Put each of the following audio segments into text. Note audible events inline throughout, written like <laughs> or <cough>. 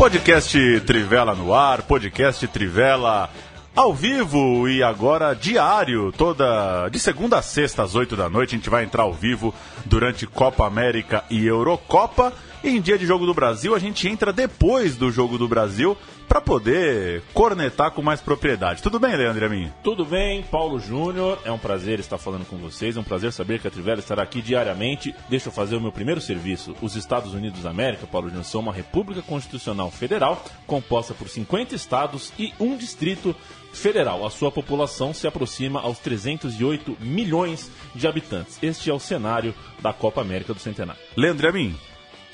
Podcast Trivela no ar, podcast Trivela ao vivo e agora diário, toda de segunda a sexta às 8 da noite. A gente vai entrar ao vivo durante Copa América e Eurocopa. E em dia de Jogo do Brasil, a gente entra depois do Jogo do Brasil para poder cornetar com mais propriedade. Tudo bem, Leandro Amin? Tudo bem, Paulo Júnior. É um prazer estar falando com vocês. É um prazer saber que a Trivela estará aqui diariamente. Deixa eu fazer o meu primeiro serviço. Os Estados Unidos da América, Paulo Júnior, são uma república constitucional federal composta por 50 estados e um distrito federal. A sua população se aproxima aos 308 milhões de habitantes. Este é o cenário da Copa América do Centenário. Leandro Amin,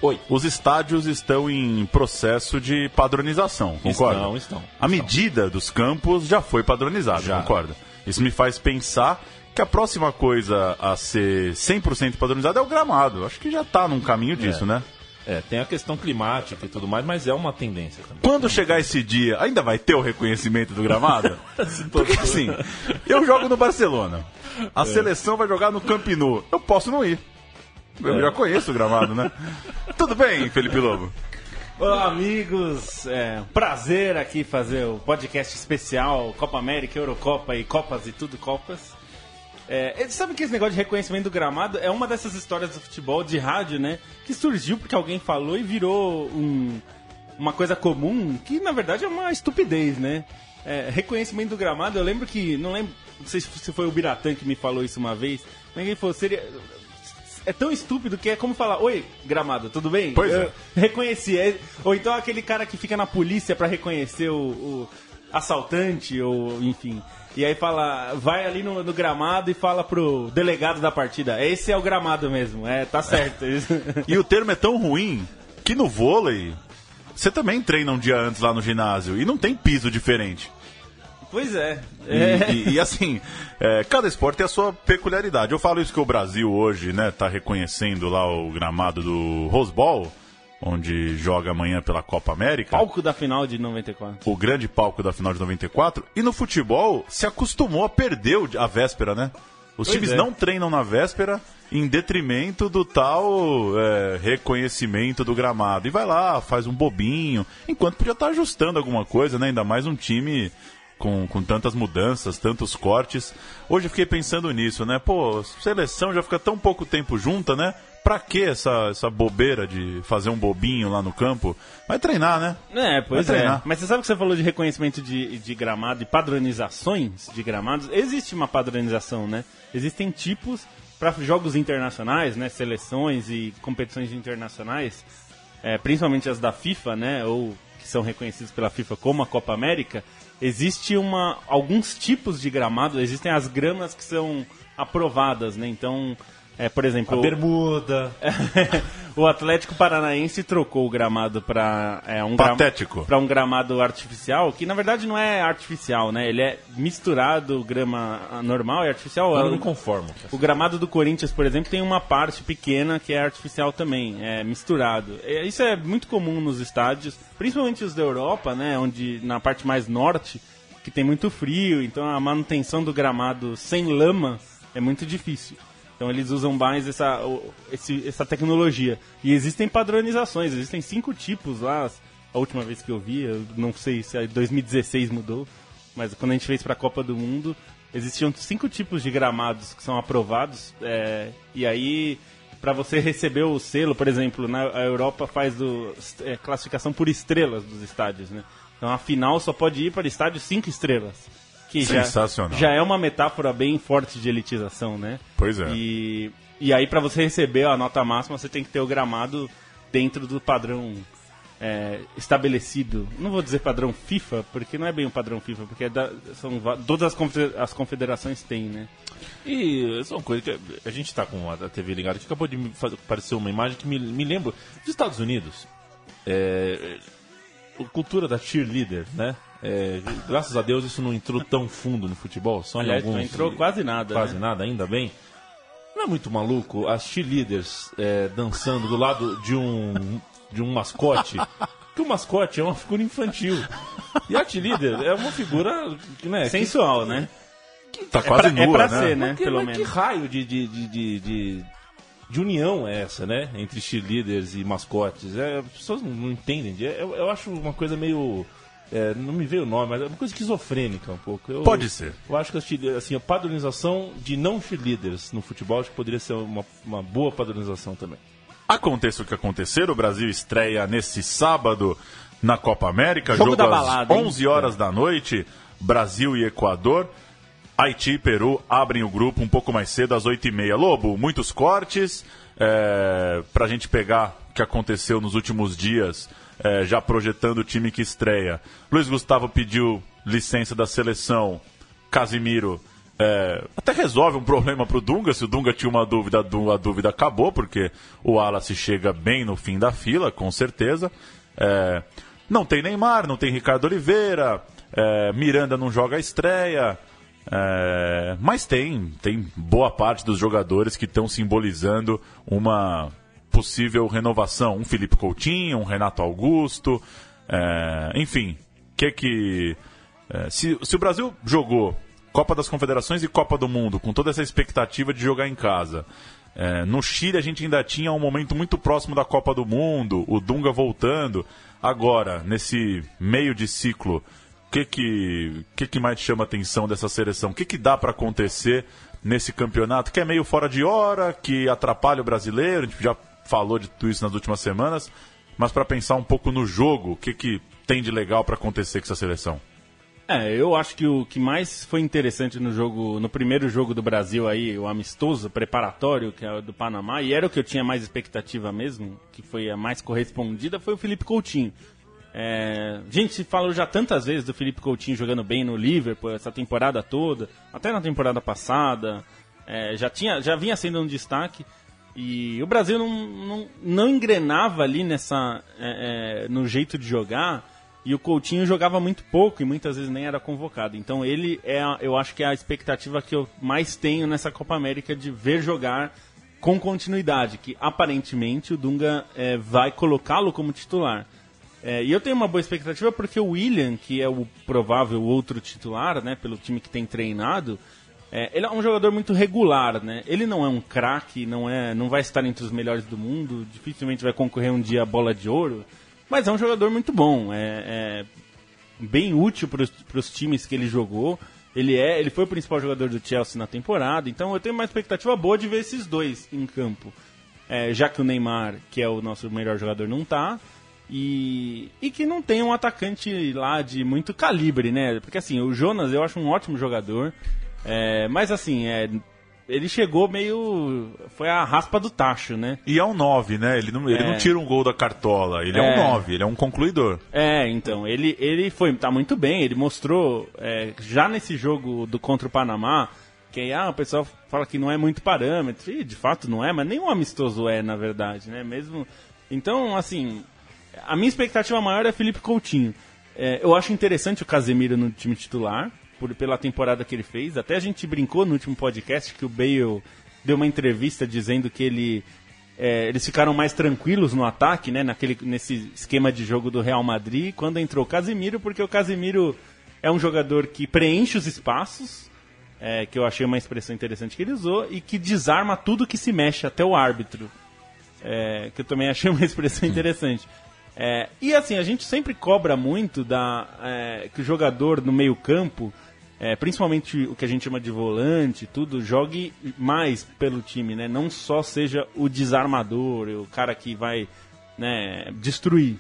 Oi. os estádios estão em processo de padronização, concorda? Estão, estão. A medida dos campos já foi padronizada, Já. concorda? Isso me faz pensar que a próxima coisa a ser 100% padronizada é o gramado. Acho que já está num caminho disso, É. né? É, tem a questão climática e tudo mais, mas é uma tendência também. Quando chegar esse dia, ainda vai ter o reconhecimento do gramado? <laughs> Porque assim, eu jogo no Barcelona. A seleção vai jogar no Camp Nou. Eu posso não ir. Eu É. já conheço o gramado, né? Tudo bem, Felipe Lobo? Olá, amigos. É um prazer aqui fazer o podcast especial Copa América, Eurocopa e Copas e tudo Copas. É, sabe que esse negócio de reconhecimento do gramado é uma dessas histórias do futebol de rádio, né? Que surgiu porque alguém falou e virou um- uma coisa comum, que na verdade é uma estupidez, né? É, reconhecimento do gramado, eu lembro que. Não lembro. Não sei se foi o Biratã que me falou isso uma vez. Ninguém falou, seria. É tão estúpido que é como falar, oi, gramado, tudo bem? Pois Eu é. Reconheci. É- Ou então aquele cara que fica na polícia pra reconhecer o, o assaltante, ou enfim. E aí fala, vai ali no, no gramado e fala pro delegado da partida. Esse é o gramado mesmo, é, tá certo. E o termo é tão ruim que no vôlei você também treina um dia antes lá no ginásio e não tem piso diferente. Pois é. E, é. e- e, assim, é, cada esporte tem a sua peculiaridade. Eu falo isso que o Brasil hoje, né, tá reconhecendo lá o gramado do Rose Bowl, onde joga amanhã pela Copa América. Palco da final de 94. o grande palco da final de 94. E no futebol se acostumou a perder a véspera, né? Os Pois times é. não treinam na véspera em detrimento do tal é, reconhecimento do gramado. E vai lá, faz um bobinho, enquanto podia estar ajustando alguma coisa, né? Ainda mais um time com, com tantas mudanças, tantos cortes. Hoje eu fiquei pensando nisso, né? Pô, seleção já fica tão pouco tempo junta, né? Pra que essa, essa bobeira de fazer um bobinho lá no campo? Vai treinar, né? É, pois Vai é. treinar. Mas você sabe que você falou de reconhecimento de, de gramado e padronizações de gramados? Existe uma padronização, né? Existem tipos para jogos internacionais, né? Seleções e competições internacionais, é, principalmente as da FIFA, né? Ou que são reconhecidas pela FIFA como a Copa América. Existe uma alguns tipos de gramado. Existem as gramas que são aprovadas, né? Então, é, por exemplo, A bermuda. <laughs> o Atlético Paranaense trocou o gramado para é, um Patético. pra um gramado artificial, que na verdade não é artificial, né? Ele é misturado grama normal e artificial. Eu não conformo. o gramado do Corinthians, por exemplo, tem uma parte pequena que é artificial também, é misturado. É, Isso é muito comum nos estádios, principalmente os da Europa, né, onde na parte mais norte, que tem muito frio, então a manutenção do gramado sem lama é muito difícil. Então eles usam mais essa, esse- essa tecnologia. E existem padronizações, existem cinco tipos lá. A última vez que eu vi, eu não sei se em 2016 mudou, mas quando a gente fez para a Copa do Mundo, existiam cinco tipos de gramados que são aprovados. é, e aí, para você receber o selo, por exemplo, na a Europa faz do, é, classificação por estrelas dos estádios, né? Então a final só pode ir para estádio cinco estrelas. Que já, Sensacional. já é uma metáfora bem forte de elitização, né? Pois é. E, e aí, para você receber a nota máxima, você tem que ter o gramado dentro do padrão é, estabelecido. Não vou dizer padrão FIFA, porque não é bem um padrão FIFA, porque é da- são todas as, confe- as confederações têm, né? E são coisas que a gente está com a TV ligada que acabou de me fazer, aparecer uma imagem que me, me lembra dos Estados Unidos. É, cultura da cheerleader, né? É, graças a Deus isso não entrou tão fundo no futebol, só Aliás, em alguns. não entrou quase nada. Quase né? nada, ainda bem. Não é muito maluco as cheerleaders é, dançando do lado de um, de um mascote? <laughs> Que o mascote é uma figura infantil. E a cheerleader é uma figura que, né, que- Sensual, né? Tá quase pra- é nua, pra né? ser, né? Mas que, Pelo menos. que raio de, de, de, de, de- união é essa, né? Entre cheerleaders e mascotes. É, as pessoas não, não entendem. Eu, eu acho uma coisa meio. é, não me veio o nome, mas é uma coisa esquizofrênica um pouco. Eu- Pode ser. Eu acho que assim, a padronização de não cheerleaders no futebol acho que poderia ser uma, uma boa padronização também. Aconteça o que acontecer, o Brasil estreia nesse sábado na Copa América, Jogo jogo, da às balada, hein? 11 horas da noite, Brasil e Equador. Haiti e Peru abrem o grupo um pouco mais cedo, às 8h30. Lobo, muitos cortes é, para a gente pegar o que aconteceu nos últimos dias, é, já projetando o time que estreia. Luiz Gustavo pediu licença da seleção, Casimiro é, até resolve um problema pro Dunga. Se o Dunga tinha uma dúvida, a dú- a dúvida acabou, porque o Wallace chega bem no fim da fila, com certeza. É, não tem Neymar, não tem Ricardo Oliveira, é, Miranda não joga a estreia. É, mas tem, tem boa parte dos jogadores que estão simbolizando uma possível renovação. Um Felipe Coutinho, um Renato Augusto, é, enfim. Que que é, se, se o Brasil jogou Copa das Confederações e Copa do Mundo com toda essa expectativa de jogar em casa, é, no Chile a gente ainda tinha um momento muito próximo da Copa do Mundo, o Dunga voltando. Agora, nesse meio de ciclo, que que, que que mais chama a atenção dessa seleção? O que que dá para acontecer nesse campeonato que é meio fora de hora, que atrapalha o brasileiro? A gente já falou de tudo isso nas últimas semanas, mas para pensar um pouco no jogo, o que que tem de legal para acontecer com essa seleção? É, eu acho que o que mais foi interessante no jogo, no primeiro jogo do Brasil aí, o amistoso preparatório, que é o do Panamá, e era o que eu tinha mais expectativa mesmo, que foi a mais correspondida, foi o Felipe Coutinho. É, gente falou já tantas vezes do Felipe Coutinho jogando bem no Liverpool essa temporada toda, até na temporada passada, é, já tinha, já vinha sendo um destaque. E o Brasil não, não, não engrenava ali nessa, é, é, no jeito de jogar. E o Coutinho jogava muito pouco e muitas vezes nem era convocado. Então ele é, eu acho que é a expectativa que eu mais tenho nessa Copa América de ver jogar com continuidade, que aparentemente o Dunga é, vai colocá-lo como titular. É, e eu tenho uma boa expectativa porque o William, que é o provável outro titular, né, pelo time que tem treinado, é, ele é um jogador muito regular, né? Ele não é um craque, não é, não vai estar entre os melhores do mundo, dificilmente vai concorrer um dia a bola de ouro, mas é um jogador muito bom, é, é bem útil para os times que ele jogou. Ele é, ele foi o principal jogador do Chelsea na temporada, então eu tenho uma expectativa boa de ver esses dois em campo. É, já que o Neymar, que é o nosso melhor jogador, não tá. E, e que não tem um atacante lá de muito calibre, né? Porque assim, o Jonas eu acho um ótimo jogador. é, mas assim, é, ele chegou meio. Foi a raspa do tacho, né? E é um 9, né? Ele não, ele É. não tira um gol da cartola. Ele é, É. um 9, ele é um concluidor. É, então, ele, ele foi, tá muito bem, ele mostrou, é, já nesse jogo do contra o Panamá, que ah, o pessoal fala que não é muito parâmetro, e de fato não é, mas nenhum amistoso é, na verdade, né? Mesmo. Então, assim, a minha expectativa maior é Felipe Coutinho. É, eu acho interessante o Casemiro no time titular, por, pela temporada que ele fez. Até a gente brincou no último podcast que o Bale deu uma entrevista dizendo que ele é, eles ficaram mais tranquilos no ataque, né? Naquele, nesse esquema de jogo do Real Madrid, quando entrou o Casemiro, porque o Casemiro é um jogador que preenche os espaços, é, que eu achei uma expressão interessante que ele usou, e que desarma tudo que se mexe, até o árbitro. É, que eu também achei uma <laughs> expressão interessante. É, e assim, a gente sempre cobra muito da, é, que o jogador no meio campo, é, principalmente o que a gente chama de volante, tudo, jogue mais pelo time, né? Não só seja o desarmador, o cara que vai né, destruir.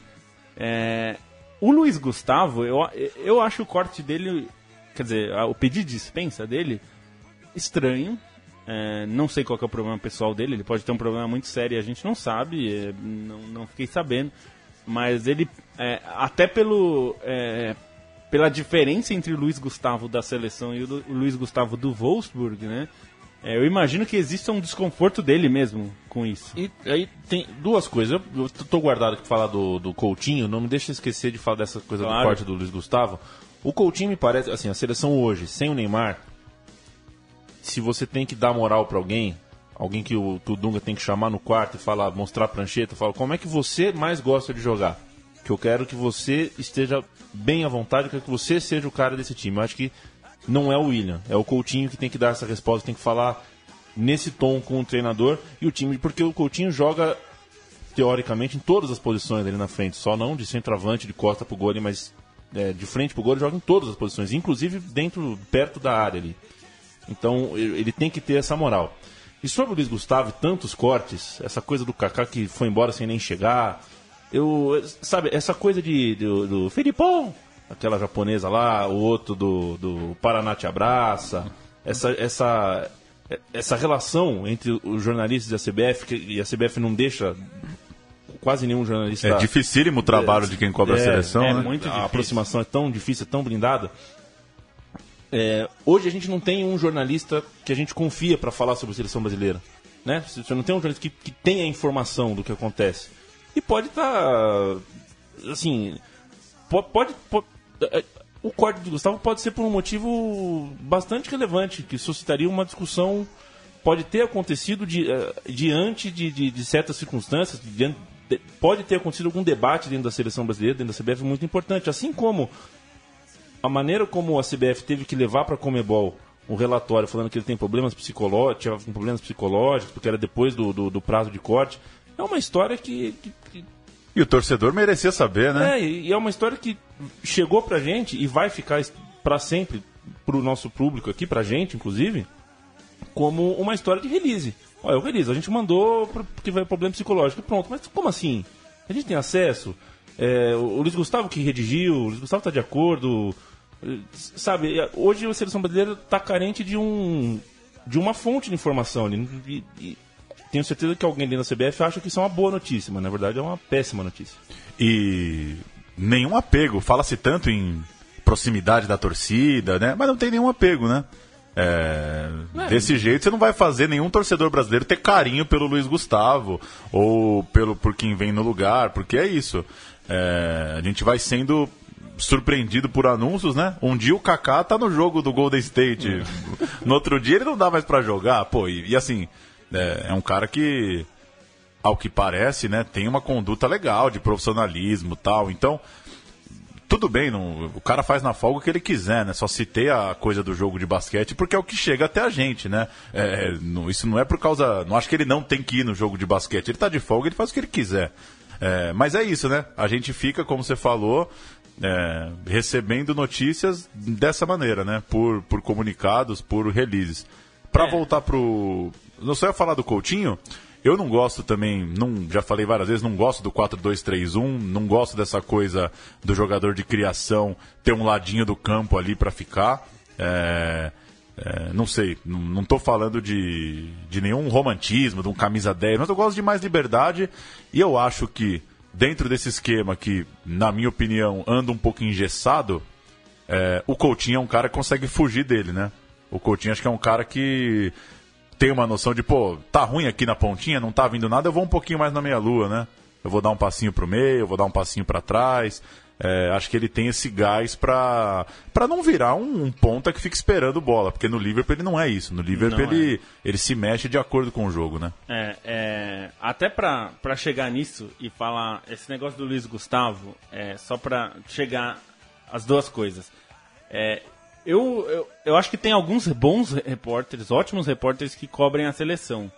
É, o Luiz Gustavo, eu, eu acho o corte dele, quer dizer, o pedido de dispensa dele estranho. É, não sei qual é o problema pessoal dele, ele pode ter um problema muito sério e a gente não sabe, é, não, não fiquei sabendo. Mas ele, é, até pelo, é, pela diferença entre o Luiz Gustavo da seleção e o, Lu- o Luiz Gustavo do Wolfsburg, né? É, eu imagino que exista um desconforto dele mesmo com isso. E aí tem duas coisas. Eu, eu tô guardado aqui pra falar do, do Coutinho, não me deixa esquecer de falar dessa coisa Claro. do corte do Luiz Gustavo. O Coutinho me parece, assim, a seleção hoje, sem o Neymar, se você tem que dar moral pra alguém, alguém que o, que o Dunga tem que chamar no quarto e falar, mostrar a prancheta, falar como é que você mais gosta de jogar. Que eu quero que você esteja bem à vontade, eu quero que você seja o cara desse time. Eu acho que não é o William, é o Coutinho que tem que dar essa resposta, tem que falar nesse tom com o treinador e o time, porque o Coutinho joga teoricamente em todas as posições ali na frente, só não de centroavante, de costa pro gol, mas é, de frente pro gol joga em todas as posições, inclusive dentro, perto da área ali. Então ele tem que ter essa moral. E sobre o Luiz Gustavo, e tantos cortes, essa coisa do Kaká que foi embora sem nem chegar, eu sabe essa coisa de do, do Felipão, aquela japonesa lá, o outro do, do Paraná te abraça, essa essa essa relação entre os jornalistas e a CBF que- e a CBF não deixa quase nenhum jornalista É dificílimo o trabalho É, de quem cobra a é, seleção, é né? muito a difícil. aproximação é tão difícil, é tão blindada. É, hoje a gente não tem um jornalista que a gente confia para falar sobre a seleção brasileira. Né? Você não tem um jornalista que, que tenha a informação do que acontece. E pode estar. assim. po- Pode. po- é, o corte do Gustavo pode ser por um motivo bastante relevante, que suscitaria uma discussão. Pode ter acontecido eh, diante de, de- de certas circunstâncias, diante de- pode ter acontecido algum debate dentro da seleção brasileira, dentro da CBF, muito importante. Assim como a maneira como a CBF teve que levar para a Comebol um relatório falando que ele tem problemas psicológicos, tinha problemas psicológicos, porque era depois do, do, do prazo de corte, é uma história que, que- que E o torcedor merecia saber, né? é, e é uma história que chegou pra gente e vai ficar para sempre pro nosso público aqui, pra gente, inclusive, como uma história de release. Olha, o release, a gente mandou porque vai problema psicológico. Pronto, mas como assim? A gente tem acesso? É, o o Luiz Gustavo que redigiu, o Luiz Gustavo tá de acordo. Sabe, eh, hoje a seleção brasileira tá carente de um de uma fonte de informação. E- e tenho certeza que alguém dentro da CBF acha que isso é uma boa notícia, mas na verdade é uma péssima notícia. E nenhum apego. Fala-se tanto em proximidade da torcida, né? Mas não tem nenhum apego, né? É, desse jeito você não vai fazer nenhum torcedor brasileiro ter carinho pelo Luiz Gustavo ou pelo por quem vem no lugar, porque é isso. É, a gente vai sendo surpreendido por anúncios, né? Um dia o Kaká tá no jogo do Golden State, no outro dia ele não dá mais pra jogar, pô. E, e assim, é, é um cara que ao que parece, né, tem uma conduta legal de profissionalismo tal. Então, tudo bem, não, o cara faz na folga o que ele quiser, né? Só citei a coisa do jogo de basquete porque é o que chega até a gente, né? É, não- isso não é por causa. Não acho que ele não tem que ir no jogo de basquete. Ele tá de folga, ele faz o que ele quiser. É, mas é isso, né? A gente fica, como você falou, é, recebendo notícias dessa maneira, né? Por, por comunicados, por releases. Pra É. voltar pro. Não só ia falar do Coutinho. Eu não gosto também, não, já falei várias vezes, não gosto do 4-2-3-1, não gosto dessa coisa do jogador de criação ter um ladinho do campo ali pra ficar. É, é, não sei, não, tô falando de, de nenhum romantismo, de um camisa 10, mas eu gosto de mais liberdade e eu acho que dentro desse esquema que, na minha opinião, anda um pouco engessado, é, o Coutinho é um cara que consegue fugir dele, né? O Coutinho acho que é um cara que tem uma noção de, pô, tá ruim aqui na pontinha, não tá vindo nada, eu vou um pouquinho mais na meia-lua, né? Eu vou dar um passinho pro meio, eu vou dar um passinho para trás. É, acho que ele tem esse gás pra não virar um, um ponta que fica esperando bola, porque no Liverpool ele não é isso. No Liverpool Não ele, ele se mexe de acordo com o jogo, né? É, é, até pra chegar nisso e falar esse negócio do Luiz Gustavo, é, só pra chegar as duas coisas. É, eu, eu, eu acho que tem alguns bons repórteres, ótimos repórteres que cobrem a seleção.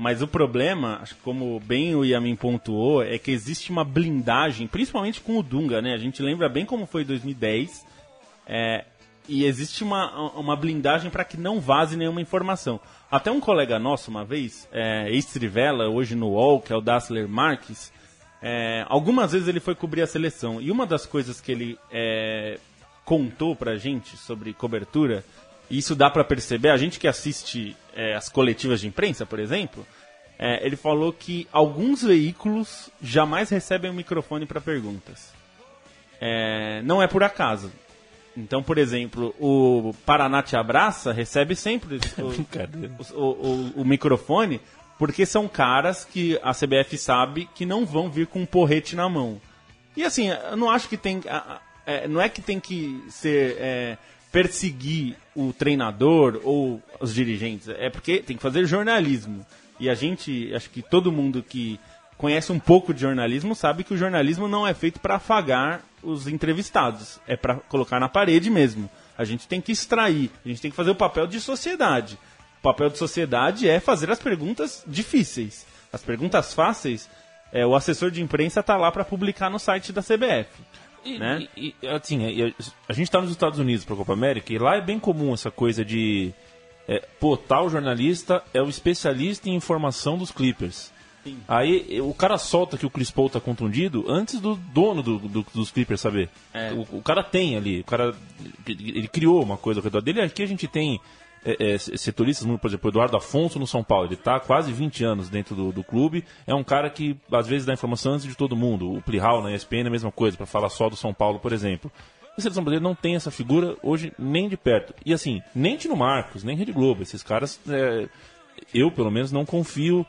Mas o problema, como bem o Yamin pontuou, é que existe uma blindagem, principalmente com o Dunga, né? A gente lembra bem como foi 2010. É, e existe uma, uma blindagem para que não vaze nenhuma informação. Até um colega nosso, uma vez, é, ex-Trivela, hoje no UOL, que é o Dassler Marques, é, algumas vezes ele foi cobrir a seleção. E uma das coisas que ele é, contou pra gente sobre cobertura, e isso dá pra perceber, a gente que assiste é, as coletivas de imprensa, por exemplo, é, ele falou que alguns veículos jamais recebem o microfone para perguntas. É, não é por acaso. Então, por exemplo, o Paraná Te Abraça recebe sempre <laughs> o, o, o, o microfone, porque são caras que a CBF sabe que não vão vir com um porrete na mão. E assim, eu não acho que tem. É, não é que tem que ser. É, perseguir o treinador ou os dirigentes, é porque tem que fazer jornalismo. E a gente, acho que todo mundo que conhece um pouco de jornalismo sabe que o jornalismo não é feito para afagar os entrevistados, é para colocar na parede mesmo. A gente tem que extrair, a gente tem que fazer o papel de sociedade. O papel de sociedade é fazer as perguntas difíceis. As perguntas fáceis, é, o assessor de imprensa está lá para publicar no site da CBF. E, né? e, assim, a gente está nos Estados Unidos para a Copa América e lá é bem comum essa coisa de. É, pô, tal jornalista é o especialista em informação dos Clippers. Sim. Aí o cara solta que o Chris Paul tá contundido antes do dono do, do, dos Clippers saber. É. O, o, cara tem ali, o cara ele criou uma coisa ao redor dele. Aqui a gente tem é, é, setoristas, por exemplo, o Eduardo Afonso no São Paulo, ele está quase 20 anos dentro do, do, clube, é um cara que às vezes dá informação antes de todo mundo. O Plihal na ESPN é a mesma coisa, para falar só do São Paulo, por exemplo. A seleção brasileira não tem essa figura hoje nem de perto. E assim, nem Tino Marcos, nem Rede Globo, esses caras, é, eu pelo menos não confio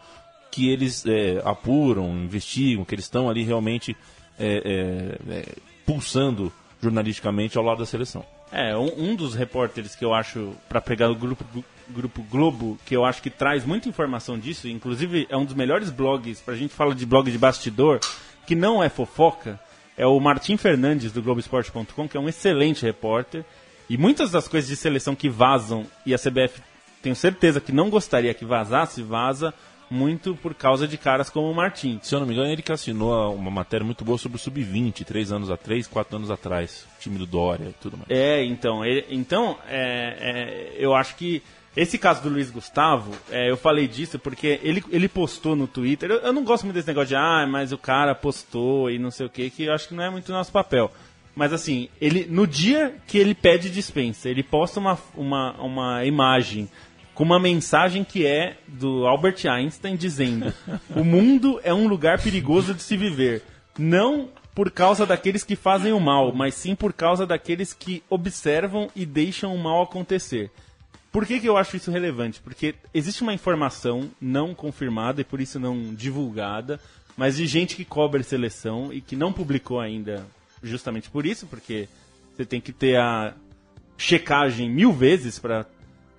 que eles é, apuram, investigam, que eles estão ali realmente é, é, pulsando jornalisticamente ao lado da seleção. É, um, um dos repórteres que eu acho, para pegar o grupo, grupo Globo, que eu acho que traz muita informação disso, inclusive é um dos melhores blogs, pra gente falar de blog de bastidor, que não é fofoca, é o Martim Fernandes do Globoesporte.com, que é um excelente repórter. E muitas das coisas de seleção que vazam, e a CBF tenho certeza que não gostaria que vazasse, vaza muito por causa de caras como o Martin. Se eu não me engano, ele que assinou uma matéria muito boa sobre o Sub-20, três anos atrás, quatro anos atrás, time do Dória e tudo mais. É, então, ele, então é, é, eu acho que esse caso do Luiz Gustavo, é, eu falei disso porque ele, ele postou no Twitter. Eu, eu, não gosto muito desse negócio de, ah, mas o cara postou e não sei o que, que eu acho que não é muito nosso papel. Mas assim, ele no dia que ele pede dispensa, ele posta uma, uma, uma imagem com uma mensagem que é do Albert Einstein dizendo: <laughs> O mundo é um lugar perigoso de se viver. Não por causa daqueles que fazem o mal, mas sim por causa daqueles que observam e deixam o mal acontecer. Por que, que eu acho isso relevante? Porque existe uma informação não confirmada e por isso não divulgada, mas de gente que cobre seleção e que não publicou ainda, justamente por isso, porque você tem que ter a checagem mil vezes para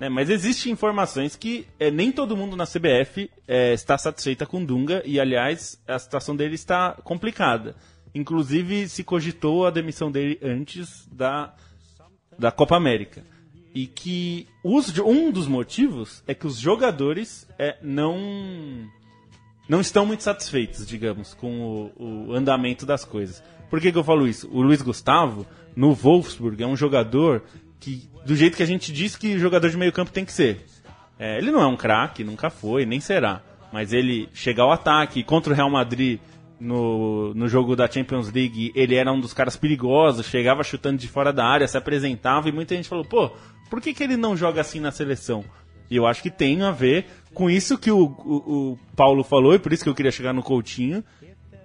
né? Mas existem informações que é, nem todo mundo na CBF é, está satisfeita com Dunga e, aliás, a situação dele está complicada. Inclusive, se cogitou a demissão dele antes da, da Copa América. E que os, um dos motivos é que os jogadores é, não, não estão muito satisfeitos, digamos, com o, o andamento das coisas. Por que, que eu falo isso? O Luiz Gustavo, no Wolfsburg, é um jogador que do jeito que a gente diz que jogador de meio campo tem que ser. É, ele não é um craque, nunca foi, nem será. Mas ele chega ao ataque contra o Real Madrid no, no jogo da Champions League, ele era um dos caras perigosos, chegava chutando de fora da área, se apresentava e muita gente falou: pô, por que, que ele não joga assim na seleção? E eu acho que tem a ver com isso que o, o, o Paulo falou, e por isso que eu queria chegar no Coutinho.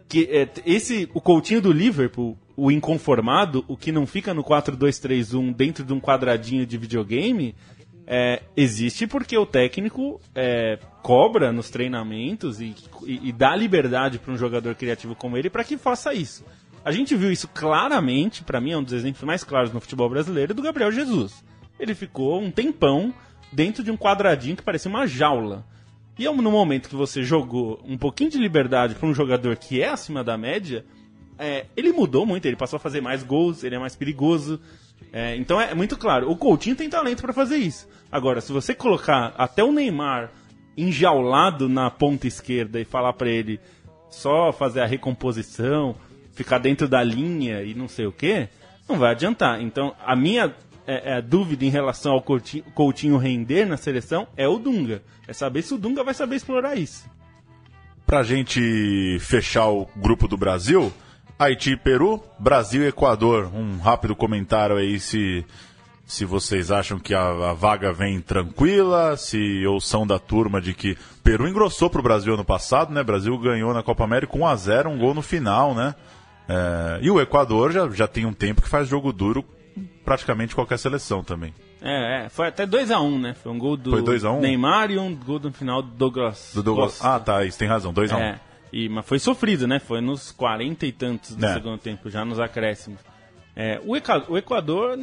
Que é, esse, o Coutinho do Liverpool, o inconformado, o que não fica no 4-2-3-1 dentro de um quadradinho de videogame, é, existe porque o técnico é, cobra nos treinamentos e, e, e dá liberdade para um jogador criativo como ele para que faça isso. A gente viu isso claramente, para mim é um dos exemplos mais claros no futebol brasileiro, do Gabriel Jesus. Ele ficou um tempão dentro de um quadradinho que parecia uma jaula. E no momento que você jogou um pouquinho de liberdade para um jogador que é acima da média, é, ele mudou muito, ele passou a fazer mais gols, ele é mais perigoso. É, então é muito claro, o Coutinho tem talento para fazer isso. Agora, se você colocar até o Neymar enjaulado na ponta esquerda e falar para ele só fazer a recomposição, ficar dentro da linha e não sei o que, não vai adiantar. Então, a minha é, é, dúvida em relação ao Coutinho, Coutinho render na seleção é o Dunga. É saber se o Dunga vai saber explorar isso. Pra gente fechar o grupo do Brasil, Haiti e Peru, Brasil e Equador. Um rápido comentário aí se, se vocês acham que a, a vaga vem tranquila, se ou são da turma de que Peru engrossou para o Brasil ano passado, né? Brasil ganhou na Copa América 1 a 0 um gol no final, né? É, e o Equador já, já tem um tempo que faz jogo duro praticamente qualquer seleção também. É, é, foi até 2x1, né? Foi um gol do Foi 2 a 1? Neymar e um gol no final do Douglas. Do Douglas. Costa. Ah, tá, isso tem razão, 2 a 1 É, e, mas foi sofrido, né? Foi nos 40 e tantos do É. segundo tempo, já nos acréscimos. É, o, Eca- o Equador,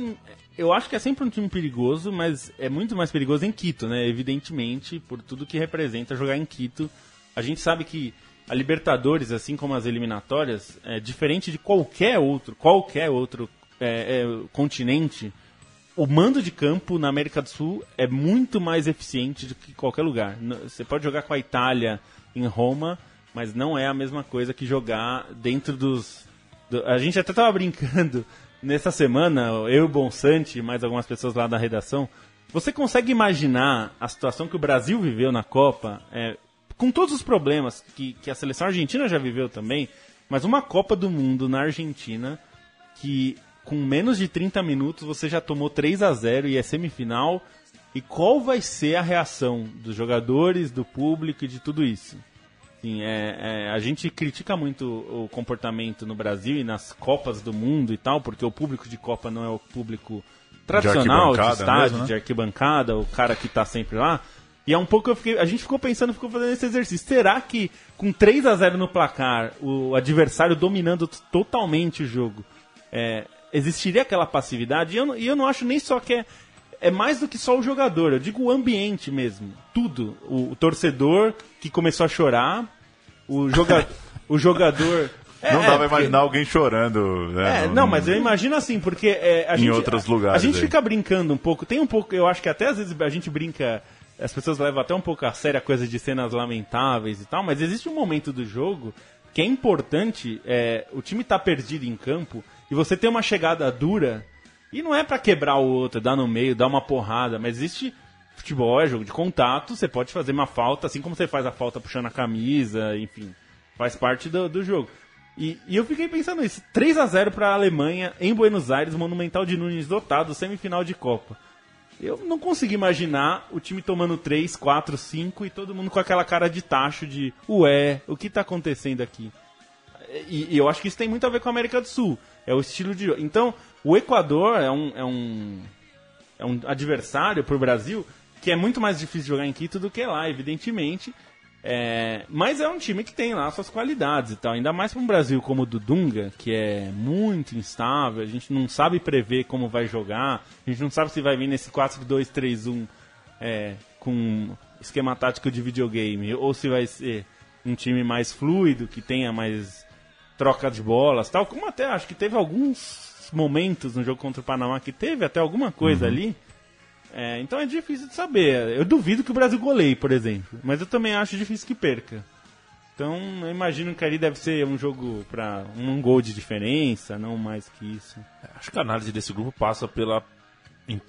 eu acho que é sempre um time perigoso, mas é muito mais perigoso em Quito, né? Evidentemente, por tudo que representa jogar em Quito. A gente sabe que a Libertadores, assim como as eliminatórias, é diferente de qualquer outro, qualquer outro é, é, continente. O mando de campo na América do Sul é muito mais eficiente do que qualquer lugar. Você pode jogar com a Itália em Roma, mas não é a mesma coisa que jogar dentro dos. do- a gente até tava brincando <laughs> nessa semana, eu o Bonsante e mais algumas pessoas lá da redação. Você consegue imaginar a situação que o Brasil viveu na Copa, é, com todos os problemas que, que a seleção argentina já viveu também, mas uma Copa do Mundo na Argentina que com menos de 30 minutos você já tomou 3 a 0 e é semifinal. E qual vai ser a reação dos jogadores, do público e de tudo isso? Sim, é, é, a gente critica muito o comportamento no Brasil e nas Copas do Mundo e tal, porque o público de Copa não é o público tradicional de, arquibancada estádio, mesmo, né? de arquibancada, o cara que tá sempre lá. E é um pouco eu fiquei, a gente ficou pensando, ficou fazendo esse exercício. Será que com 3 a 0 no placar, o adversário dominando totalmente o jogo, é, existiria aquela passividade? E eu, não- e eu não acho nem só que é é mais do que só o jogador, eu digo o ambiente mesmo, tudo. O, o torcedor que começou a chorar, o, joga, o jogador. <laughs> Não É, dá pra porque- imaginar alguém chorando. Né, é, não, mas eu imagino assim, porque é, a Em gente, outros a- lugares A gente aí. fica brincando um pouco, tem um pouco, eu acho que até às vezes a gente brinca, as pessoas levam até um pouco a sério a coisa de cenas lamentáveis e tal, mas existe um momento do jogo que é importante, é, o time tá perdido em campo e você tem uma chegada dura e não é pra quebrar o outro, dar no meio, dar uma porrada, mas existe futebol, é jogo de contato, você pode fazer uma falta, assim como você faz a falta puxando a camisa, enfim, faz parte do, do jogo. E, e eu fiquei pensando nisso, 3 a 0 pra Alemanha em Buenos Aires, Monumental de Nunes dotado, semifinal de Copa. Eu não consigo imaginar o time tomando 3, 4, 5 e todo mundo com aquela cara de tacho de ué, o que tá acontecendo aqui? E, e eu acho que isso tem muito a ver com a América do Sul. É o estilo de jogo. Então, o Equador é um, é um, é um adversário pro Brasil que é muito mais difícil jogar em Quito do que lá, evidentemente. É, mas é um time que tem lá suas qualidades e tal. Ainda mais para um Brasil como o do Dunga, que é muito instável, a gente não sabe prever como vai jogar, a gente não sabe se vai vir nesse 4-2-3-1 é, com esquema tático de videogame, ou se vai ser um time mais fluido, que tenha mais troca de bolas, tal, como até acho que teve alguns momentos no jogo contra o Panamá que teve até alguma coisa ali. É, então é difícil de saber. Eu duvido que o Brasil goleie, por exemplo, mas eu também acho difícil que perca. Então eu imagino que ali deve ser um jogo para um gol de diferença, não mais que isso. Acho que a análise desse grupo passa pela,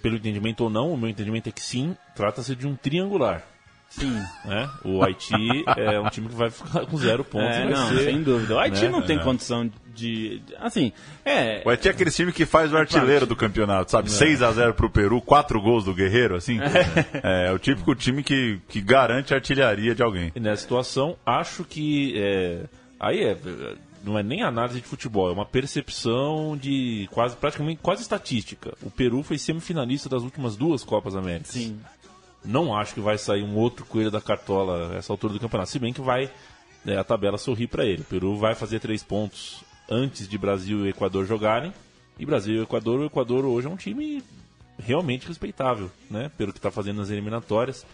pelo entendimento ou não. O meu entendimento é que sim, trata-se de um triangular. Sim. Né? O Haiti é um time que vai ficar com zero pontos. É, não, ser- sem dúvida. O Haiti né? não tem É. condição de, Assim, é. O Haiti é aquele time que faz o artilheiro do campeonato, sabe? 6 a 0 pro Peru, 4 gols do Guerreiro, assim. É, é o típico time que, que garante a artilharia de alguém. E nessa situação, acho que. é, aí é. Não é nem análise de futebol, é uma percepção de quase praticamente quase estatística. O Peru foi semifinalista das últimas duas Copas Américas. Sim. Não acho que vai sair um outro coelho da cartola a essa altura do campeonato. Se bem que vai né, a tabela sorrir para ele. O Peru vai fazer três pontos antes de Brasil e Equador jogarem. E Brasil e Equador, o Equador hoje é um time realmente respeitável, né? Pelo que está fazendo nas eliminatórias.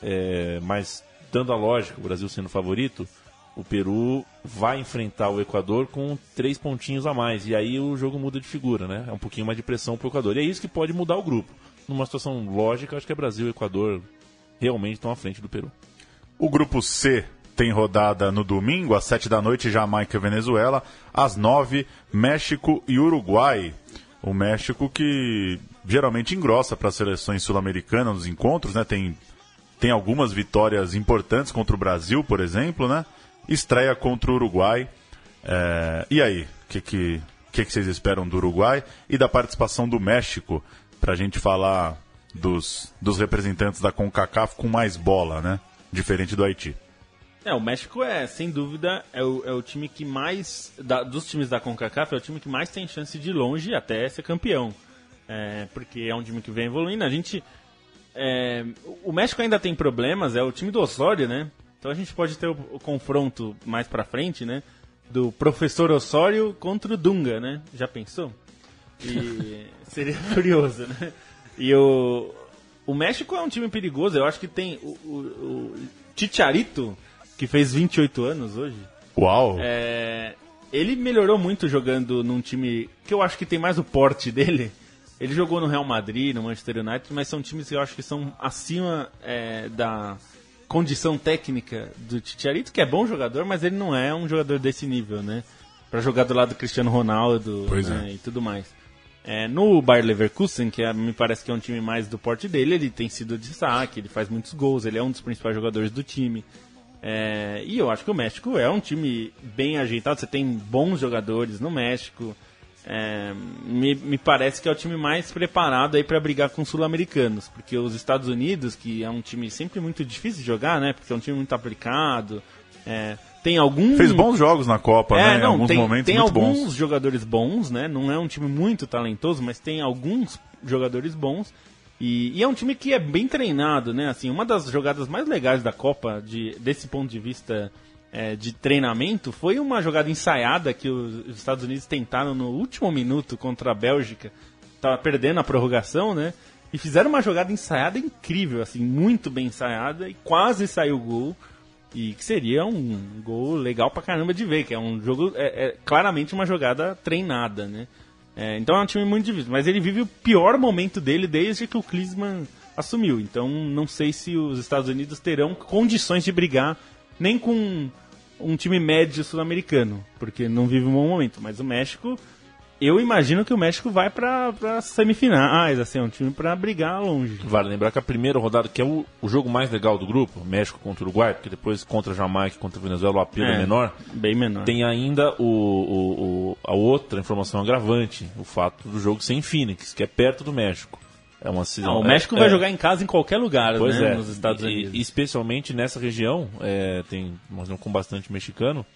É, mas, dando a lógica, o Brasil sendo favorito, o Peru vai enfrentar o Equador com três pontinhos a mais. E aí o jogo muda de figura, né? É um pouquinho mais de pressão pro Equador. E é isso que pode mudar o grupo. Numa situação lógica, acho que é Brasil e Equador realmente estão à frente do Peru. O grupo C tem rodada no domingo, às 7 da noite, Jamaica e Venezuela. Às 9, México e Uruguai. O México que geralmente engrossa para as seleções sul-americanas nos encontros, né? Tem, tem algumas vitórias importantes contra o Brasil, por exemplo, né? Estreia contra o Uruguai. É, e aí, o que, que, que, que vocês esperam do Uruguai e da participação do México? Para a gente falar dos, dos representantes da CONCACAF com mais bola, né? Diferente do Haiti. É, o México é, sem dúvida, é o, é o time que mais, da- dos times da CONCACAF, é o time que mais tem chance de longe até ser campeão. é, porque é um time que vem evoluindo. A gente. é, o México ainda tem problemas, é o time do Osório, né? Então a gente pode ter o, o confronto mais pra frente, né? Do professor Osório contra o Dunga, né? Já pensou? E <laughs> seria curioso, né? E o, o México é um time perigoso, eu acho que tem o, o, o Chicharito, que fez 28 anos hoje. Uau! É, ele melhorou muito jogando num time que eu acho que tem mais o porte dele. Ele jogou no Real Madrid, no Manchester United, mas são times que eu acho que são acima é, da condição técnica do Chicharito, que é bom jogador, mas ele não é um jogador desse nível, né? Pra jogar do lado do Cristiano Ronaldo Pois né, é. e tudo mais. É, no Bayer Leverkusen, que é- me parece que é um time mais do porte dele, ele tem sido destaque, ele faz muitos gols, ele é um dos principais jogadores do time. É, e eu acho que o México é um time bem ajeitado, você tem bons jogadores no México. É, me, me parece que é o time mais preparado aí para brigar com os sul-americanos, porque os Estados Unidos, que é um time sempre muito difícil de jogar, né? Porque é um time muito aplicado, é, tem algum Fez bons jogos na Copa, é, né? Em não, alguns tem, momentos tem alguns bons. jogadores bons, né? Não é um time muito talentoso, mas tem alguns jogadores bons. E, e é um time que é bem treinado, né? Assim, uma das jogadas mais legais da Copa, de, desse ponto de vista é, de treinamento, foi uma jogada ensaiada que os, os Estados Unidos tentaram no último minuto contra a Bélgica. Tava perdendo a prorrogação, né? E fizeram uma jogada ensaiada incrível, assim, muito bem ensaiada, e quase saiu o gol. E que seria um gol legal pra caramba de ver, que é um jogo, é, é claramente uma jogada treinada, né? É, então é um time muito difícil, mas ele vive o pior momento dele desde que o Klinsmann assumiu. Então não sei se os Estados Unidos terão condições de brigar nem com um time médio sul-americano, porque não vive um bom momento. Mas o México, eu imagino que o México vai pra semifinais, assim, é um time pra brigar longe. Vale lembrar que a primeira rodada, que é o, o jogo mais legal do grupo, México contra o Uruguai, porque depois contra a Jamaica e contra a Venezuela o apelo é, É, menor, Bem menor. tem ainda o, o- o- a outra informação agravante, o fato do jogo ser em Phoenix, que é perto do México. É uma cisão. Não, o é- México é- vai jogar em casa em qualquer lugar, Pois né? é, Nos Estados Unidos. E, especialmente nessa região, é, tem uma região com bastante mexicano,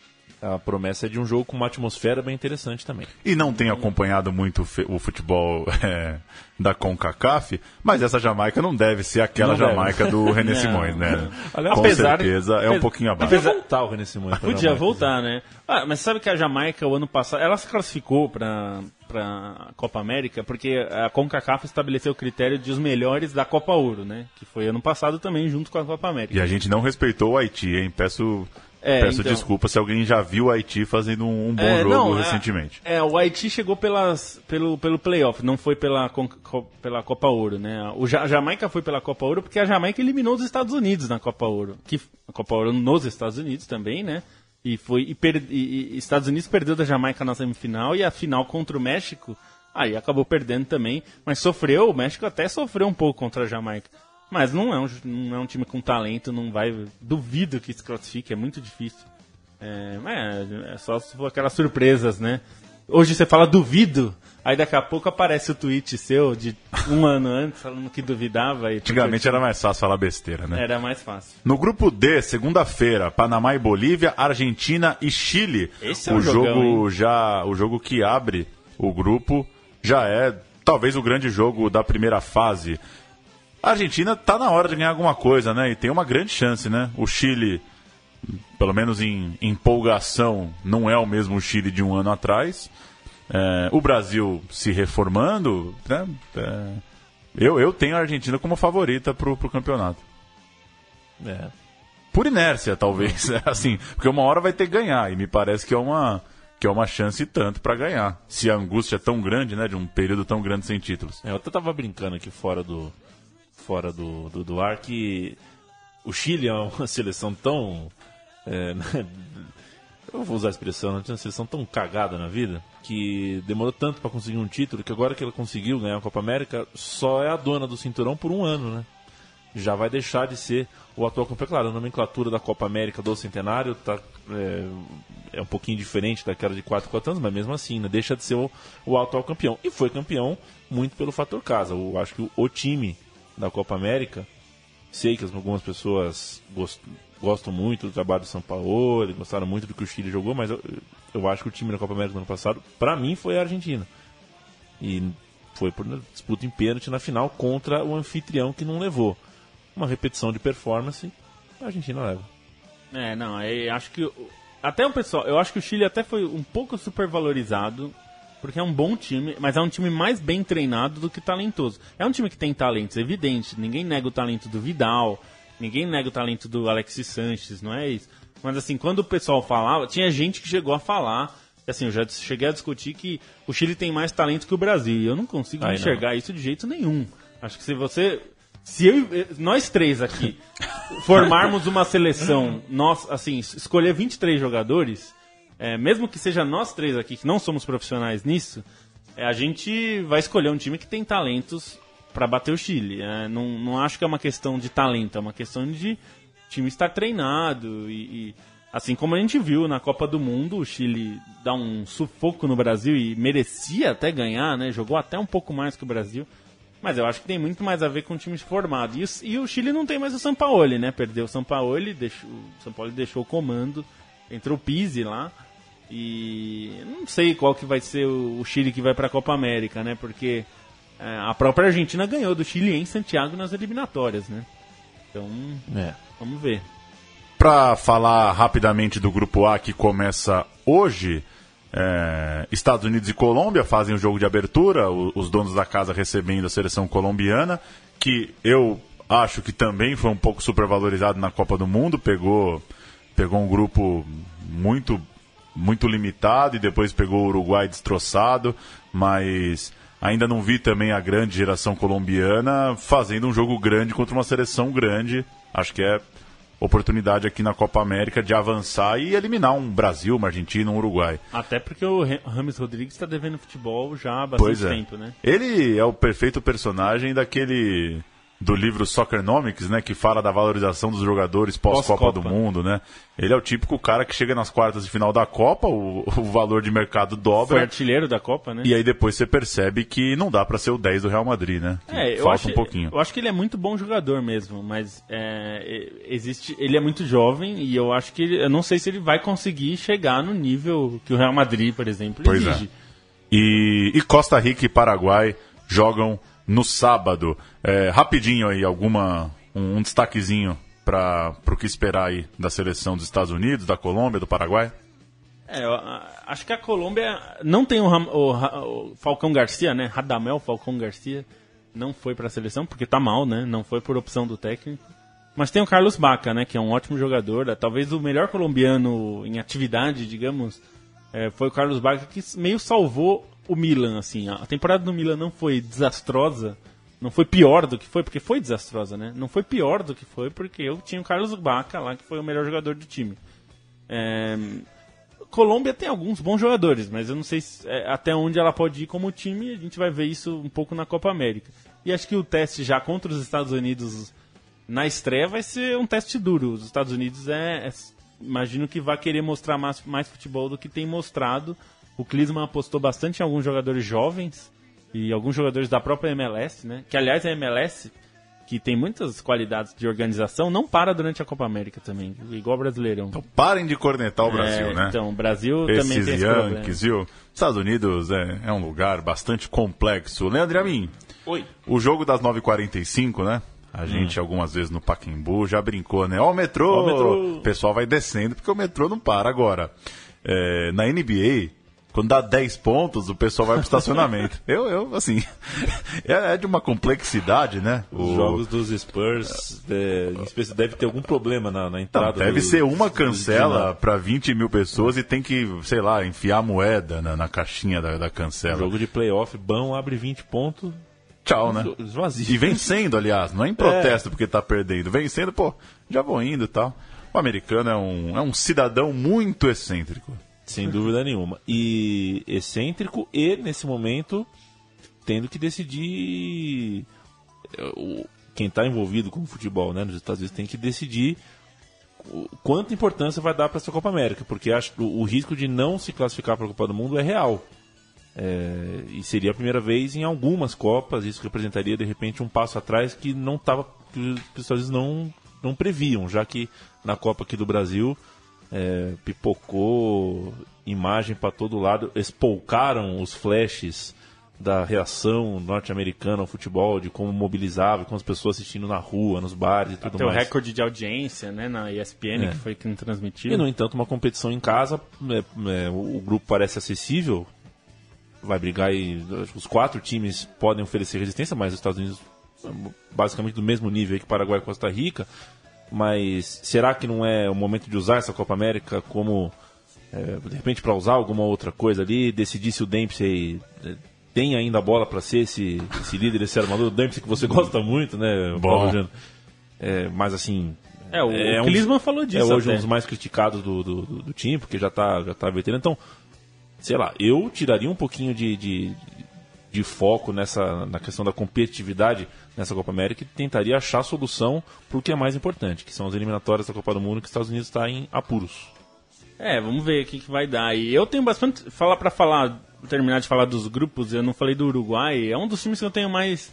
a promessa é de um jogo com uma atmosfera bem interessante também. E não tem acompanhado muito o futebol <laughs> é, da CONCACAF, mas essa Jamaica não deve ser aquela Não deve. Jamaica do <laughs> René Não, Simões, né? Aliás, Com apesar- certeza é um pouquinho abaixo. Podia voltar o René Simões Podia Jamaica. voltar, né? Ah, mas sabe que a Jamaica, o ano passado, ela se classificou pra, pra Copa América porque a CONCACAF estabeleceu o critério de os melhores da Copa Ouro, né? Que foi ano passado também, junto com a Copa América. E a gente não respeitou o Haiti, hein? Peço, É, peço então. desculpa se alguém já viu o Haiti fazendo um, um bom É, jogo não, é- recentemente. É, o Haiti chegou pelas, pelo, pelo playoff, não foi pela, pela Copa Ouro, né? O Ja- Jamaica foi pela Copa Ouro porque a Jamaica eliminou os Estados Unidos na Copa Ouro. Que, a Copa Ouro nos Estados Unidos também, né? E foi e, per- e- e Estados Unidos perdeu da Jamaica na semifinal e a final contra o México, aí acabou perdendo também, mas sofreu, o México até sofreu um pouco contra a Jamaica. Mas não é um, não é um time com talento, não vai. Duvido que se classifique, é muito difícil. É, mas é só se for aquelas surpresas, né? Hoje você fala duvido, aí daqui a pouco aparece o tweet seu de um ano antes falando que duvidava. E Antigamente era mais fácil falar besteira, né? Era mais fácil. No grupo D, segunda-feira, Panamá e Bolívia, Argentina e Chile. Esse é o jogão, jogo já, o jogo que abre o grupo já é talvez o grande jogo da primeira fase. A Argentina tá na hora de ganhar alguma coisa, né? E tem uma grande chance, né? O Chile, pelo menos em empolgação, não é o mesmo Chile de um ano atrás. É, o Brasil se reformando, né? É, eu, eu tenho a Argentina como favorita pro, pro campeonato. É. Por inércia, talvez. <laughs> assim, porque uma hora vai ter que ganhar. E me parece que é uma, que é uma chance tanto para ganhar. Se a angústia é tão grande, né? De um período tão grande sem títulos. É, eu até tava brincando aqui fora do fora do, do, do ar que o Chile é uma <laughs> seleção tão é, eu vou usar a expressão, né? uma seleção tão cagada na vida que demorou tanto para conseguir um título que agora que ela conseguiu ganhar a Copa América só é a dona do cinturão por um ano, né? Já vai deixar de ser o atual campeão. Claro, a nomenclatura da Copa América do Centenário tá, é, é um pouquinho diferente daquela de 4 4 anos, mas mesmo assim, né, deixa de ser o, o atual campeão. E foi campeão muito pelo fator casa. Eu acho que o, o time da Copa América, sei que algumas pessoas gost, gostam muito do trabalho do São Paulo, gostaram muito do que o Chile jogou, mas eu, eu acho que o time da Copa América do ano passado, para mim, foi a Argentina. E foi por disputa em pênalti na final contra o anfitrião que não levou. Uma repetição de performance, a Argentina leva. É, não, acho que. Até o pessoal, eu acho que o Chile até foi um pouco supervalorizado, porque é um bom time, mas é um time mais bem treinado do que talentoso. É um time que tem talentos, evidente, ninguém nega o talento do Vidal, ninguém nega o talento do Alexis Sanches, não é isso? Mas assim, quando o pessoal falava, tinha gente que chegou a falar assim, eu já cheguei a discutir que o Chile tem mais talento que o Brasil. E eu não consigo Aí enxergar não. isso de jeito nenhum. Acho que se você. Se eu, nós três aqui <laughs> formarmos uma seleção, nós, assim, escolher 23 jogadores, é, mesmo que seja nós três aqui, que não somos profissionais nisso, é, a gente vai escolher um time que tem talentos para bater o Chile. É, não, não acho que é uma questão de talento, é uma questão de time estar treinado e, e Assim como a gente viu na Copa do Mundo, o Chile dá um sufoco no Brasil e merecia até ganhar, né? Jogou até um pouco mais que o Brasil. Mas eu acho que tem muito mais a ver com o time formado. E o, e o Chile não tem mais o Sampaoli, né? Perdeu o Sampaoli, deixou, o Sampaoli deixou o comando, entrou o Pizzi lá. E não sei qual que vai ser o, Chile que vai para a Copa América, né? Porque é, a própria Argentina ganhou do Chile em Santiago nas eliminatórias, né? Então, é. vamos ver. Para falar rapidamente do grupo A que começa hoje, é, Estados Unidos e Colômbia fazem o jogo de abertura, o, os donos da casa recebendo a seleção colombiana, que eu acho que também foi um pouco supervalorizado na Copa do Mundo, pegou, pegou um grupo muito, muito limitado e depois pegou o Uruguai destroçado, mas ainda não vi também a grande geração colombiana fazendo um jogo grande contra uma seleção grande. Acho que é oportunidade aqui na Copa América de avançar e eliminar um Brasil, uma Argentina, um Uruguai. Até porque o Rames Rodrigues está devendo futebol já há bastante é. tempo, né? Ele é o perfeito personagem daquele do livro Soccernomics, né, que fala da valorização dos jogadores pós-Copa pós do Mundo, né? Ele é o típico cara que chega nas quartas de final da Copa, o, o valor de mercado dobra. Foi artilheiro da Copa, né? E aí depois você percebe que não dá para ser o 10 do Real Madrid, né? É, falta acho, um pouquinho. Eu acho que ele é muito bom jogador mesmo, mas é, existe, ele é muito jovem e eu acho que ele, eu não sei se ele vai conseguir chegar no nível que o Real Madrid, por exemplo, pois é. exige. É. E, e Costa Rica e Paraguai jogam no sábado. É, rapidinho aí, alguma um, um destaquezinho para o que esperar aí da seleção dos Estados Unidos, da Colômbia, do Paraguai? É, eu, acho que a Colômbia não tem o, o, o, Falcão Garcia, né? Radamel Falcão Garcia não foi para a seleção porque tá mal, né? Não foi por opção do técnico. Mas tem o Carlos Baca, né? Que é um ótimo jogador, talvez o melhor colombiano em atividade, digamos. É, foi o Carlos Baca que meio salvou o Milan, assim. A temporada do Milan não foi desastrosa, não foi pior do que foi, porque foi desastrosa, né? Não foi pior do que foi, porque eu tinha o Carlos Baca lá, que foi o melhor jogador do time. É... Colômbia tem alguns bons jogadores, mas eu não sei se, é, até onde ela pode ir como time, a gente vai ver isso um pouco na Copa América. E acho que o teste já contra os Estados Unidos na estreia vai ser um teste duro. Os Estados Unidos é, é imagino que vai querer mostrar mais, mais futebol do que tem mostrado o Klinsmann apostou bastante em alguns jogadores jovens e alguns jogadores da própria MLS, né? Que aliás a MLS, que tem muitas qualidades de organização, não para durante a Copa América também, igual o Brasileirão. Então parem de cornetar o Brasil, é, né? Então, o Brasil Esses também tem esse Yankees, viu? Estados Unidos é, é, um lugar bastante complexo. Leandro Amin. Oi. O jogo das 9h45, né? A gente, hum. algumas vezes no Paquimbu, já brincou, né? Ó, o metrô! o metrô! O pessoal vai descendo porque o metrô não para agora. É, na NBA, quando dá 10 pontos, o pessoal vai pro estacionamento. <laughs> eu, eu, assim, <laughs> é, é, de uma complexidade, né? Os o... jogos dos Spurs, é, deve ter algum problema na, na entrada. Não, deve do, ser uma cancela para 20 mil pessoas e tem que, sei lá, enfiar moeda na, na caixinha da, da cancela. jogo de playoff, bom, abre 20 pontos. Tchau, né? E vencendo, aliás, não é em <laughs> protesto é. porque tá perdendo. Vencendo, pô, já vou indo e tal. O americano é um, é um cidadão muito excêntrico. Sem dúvida nenhuma. E excêntrico e, nesse momento, tendo que decidir. Eh, quem está envolvido com o futebol né, nos Estados Unidos tem que decidir quanta importância vai dar para essa Copa América, porque acho o, o risco de não se classificar para a Copa do Mundo é real. É, e seria a primeira vez em algumas Copas, isso representaria de repente um passo atrás que não estava que os Estados Unidos não, não previam, já que na Copa aqui do Brasil é, pipocou imagem para todo lado, espolcaram os flashes da reação norte-americana ao futebol, de como mobilizava, com as pessoas assistindo na rua, nos bares e tudo o mais. recorde de audiência, né, na ESPN, É. que foi quem transmitiu. E, no entanto, uma competição em casa, é, é, o o grupo parece acessível, vai brigar e os quatro times podem oferecer resistência, mas os Estados Unidos basicamente do mesmo nível que Paraguai e Costa Rica. Mas será que não é o momento de usar essa Copa América como, é, de repente, para usar alguma outra coisa ali, decidir se o Dempsey é, tem ainda a bola para ser esse, esse líder, esse armador? O Dempsey que você <laughs> gosta muito, né, Bom. Paulo Jano? É, mas assim, É, o, É o um- Klinsmann falou disso é hoje até. um dos mais criticados do, do, do- do time, porque já tá, já tá veterano. Então, sei lá, eu tiraria um pouquinho de, de, de foco nessa, na questão da competitividade nessa Copa América e tentaria achar solução pro que é mais importante, que são as eliminatórias da Copa do Mundo, que os Estados Unidos está em apuros. É, vamos ver o que, que vai dar. E eu tenho bastante. Falar pra falar, terminar de falar dos grupos, eu não falei do Uruguai. É um dos times que eu tenho mais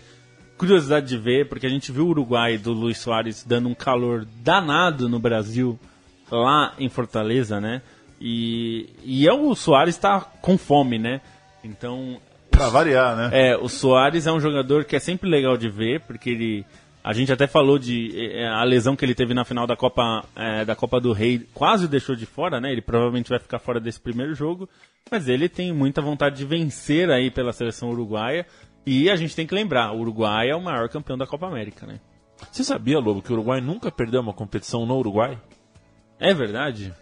curiosidade de ver, porque a gente viu o Uruguai do Luiz Soares dando um calor danado no Brasil, lá em Fortaleza, né? E, e é o Soares tá com fome, né? Então, Pra variar, né? é, o Soares é um jogador que é sempre legal de ver, porque ele. A gente até falou de eh, a lesão que ele teve na final da Copa, eh, da Copa do Rei, quase o deixou de fora, né? Ele provavelmente vai ficar fora desse primeiro jogo, mas ele tem muita vontade de vencer aí pela seleção uruguaia. E a gente tem que lembrar, o Uruguai é o maior campeão da Copa América, né? Você sabia, Lobo, que o Uruguai nunca perdeu uma competição no Uruguai? É verdade?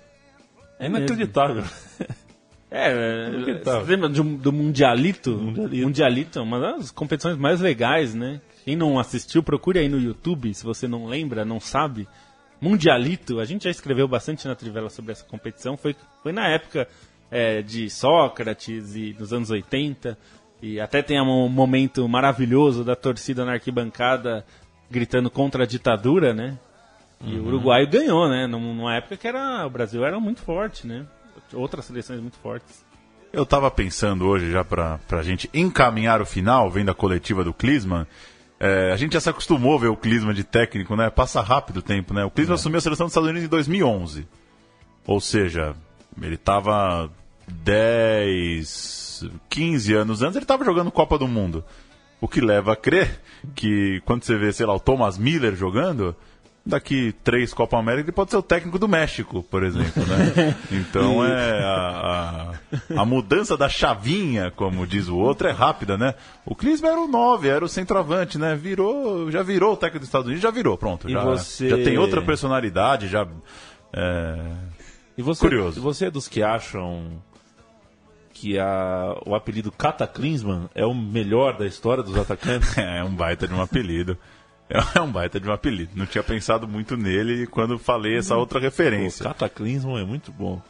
É inacreditável. <laughs> É, Inacreditável. você lembra de do Mundialito? Mundialito. Mundialito é uma das competições mais legais, né? Quem não assistiu, procure aí no YouTube, se você não lembra, não sabe. Mundialito, a gente já escreveu bastante na Trivela sobre essa competição, foi, foi na época é, de Sócrates e nos anos 80, e até tem um momento maravilhoso da torcida na arquibancada gritando contra a ditadura, né? E o Uruguai ganhou, né? Num- Numa época que era, o Brasil era muito forte, né? Outras seleções muito fortes. Eu tava pensando hoje, já pra, pra gente encaminhar o final, vendo a coletiva do Klinsmann, é, a gente já se acostumou a ver o Klinsmann de técnico, né? Passa rápido o tempo, né? O Klinsmann assumiu a seleção dos Estados Unidos em 2011. Ou seja, ele tava 10, 15 anos antes, ele tava jogando Copa do Mundo. O que leva a crer que quando você vê, sei lá, o Thomas Miller jogando, daqui três Copa América ele pode ser o técnico do México, por exemplo, né? <laughs> Então é a, a, a mudança da chavinha, como diz o outro, é rápida, né? O Klinsmann era o 9, era o centroavante, né? Virou, já virou o técnico dos Estados Unidos, já virou, pronto. Já, você- já tem outra personalidade, já... é, E você, Curioso. e você é dos que acham que a, o apelido Cataclysman é o melhor da história dos atacantes? <laughs> É um baita de um apelido. É um baita de um apelido. Não tinha pensado muito nele quando falei essa outra o referência. Cataclysman é muito bom.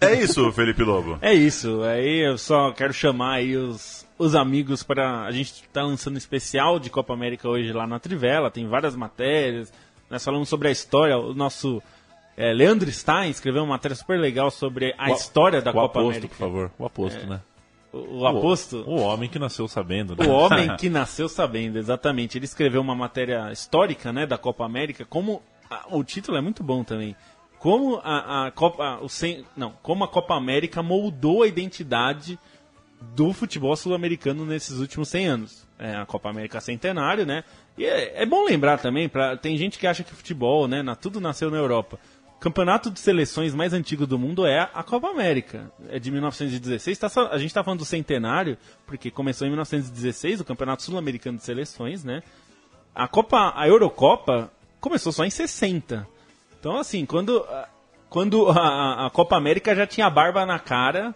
É isso, Felipe Lobo. É isso. Aí eu só quero chamar aí os, os amigos para. A gente tá lançando um especial de Copa América hoje lá na Trivela, tem várias matérias. Nós falamos sobre a história. O nosso é, Leandro Stein escreveu uma matéria super legal sobre a O- história da o Copa aposto, América. por favor. O aposto, né? O, o aposto. O, o homem que nasceu sabendo, né? O homem <laughs> que nasceu sabendo, exatamente. Ele escreveu uma matéria histórica, né, da Copa América. Como a- o título é muito bom também. Como a, a Copa, o cem- não, como a Copa América moldou a identidade do futebol sul-americano nesses últimos 100 anos. É a Copa América Centenário, né? E é, é bom lembrar também, pra, tem gente que acha que futebol, né, na- tudo nasceu na Europa. Campeonato de seleções mais antigo do mundo é a Copa América. É de 1916. Tá a gente está falando do centenário, porque começou em 1916, o Campeonato Sul-Americano de Seleções, né? A Copa, a Eurocopa começou só em 60. Então, assim, quando, quando a, a Copa América já tinha barba na cara,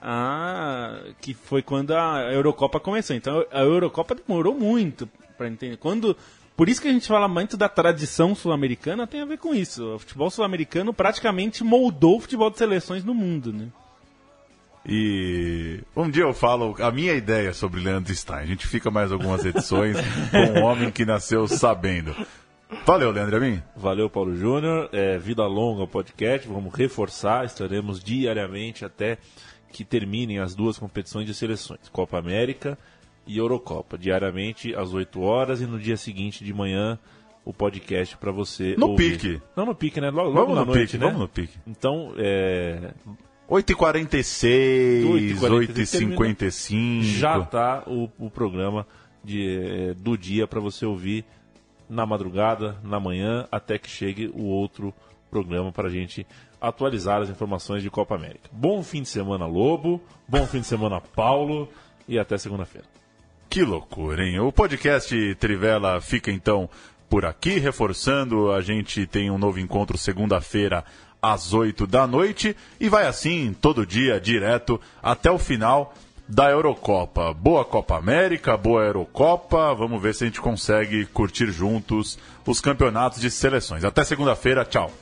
ah, que foi quando a Eurocopa começou. Então, a Eurocopa demorou muito para entender. Quando, por isso que a gente fala muito da tradição sul-americana, tem a ver com isso. O futebol sul-americano praticamente moldou o futebol de seleções no mundo, né? E um dia eu falo a minha ideia sobre Leandro Stein. A gente fica mais algumas edições <laughs> com um homem que nasceu sabendo. Valeu, Leandro Amin. Valeu, Paulo Júnior. É, vida longa o podcast. Vamos reforçar. Estaremos diariamente até que terminem as duas competições de seleções: Copa América e Eurocopa. Diariamente às 8 horas e no dia seguinte de manhã o podcast para você. No ouvir. pique. Não no pique, né? Logo, logo na no noite, pique, né? vamos no pique. Então, é, 8h46, 8h55. Já tá o, o programa de, eh, do dia para você ouvir na madrugada, na manhã, até que chegue o outro programa para a gente atualizar as informações de Copa América. Bom fim de semana, Lobo. Bom fim de semana, Paulo. E até segunda-feira. Que loucura, hein? O podcast Trivela fica então por aqui, reforçando, a gente tem um novo encontro segunda-feira às 8 da noite e vai assim todo dia direto até o final da Eurocopa. Boa Copa América, boa Eurocopa. Vamos ver se a gente consegue curtir juntos os campeonatos de seleções. Até segunda-feira, tchau.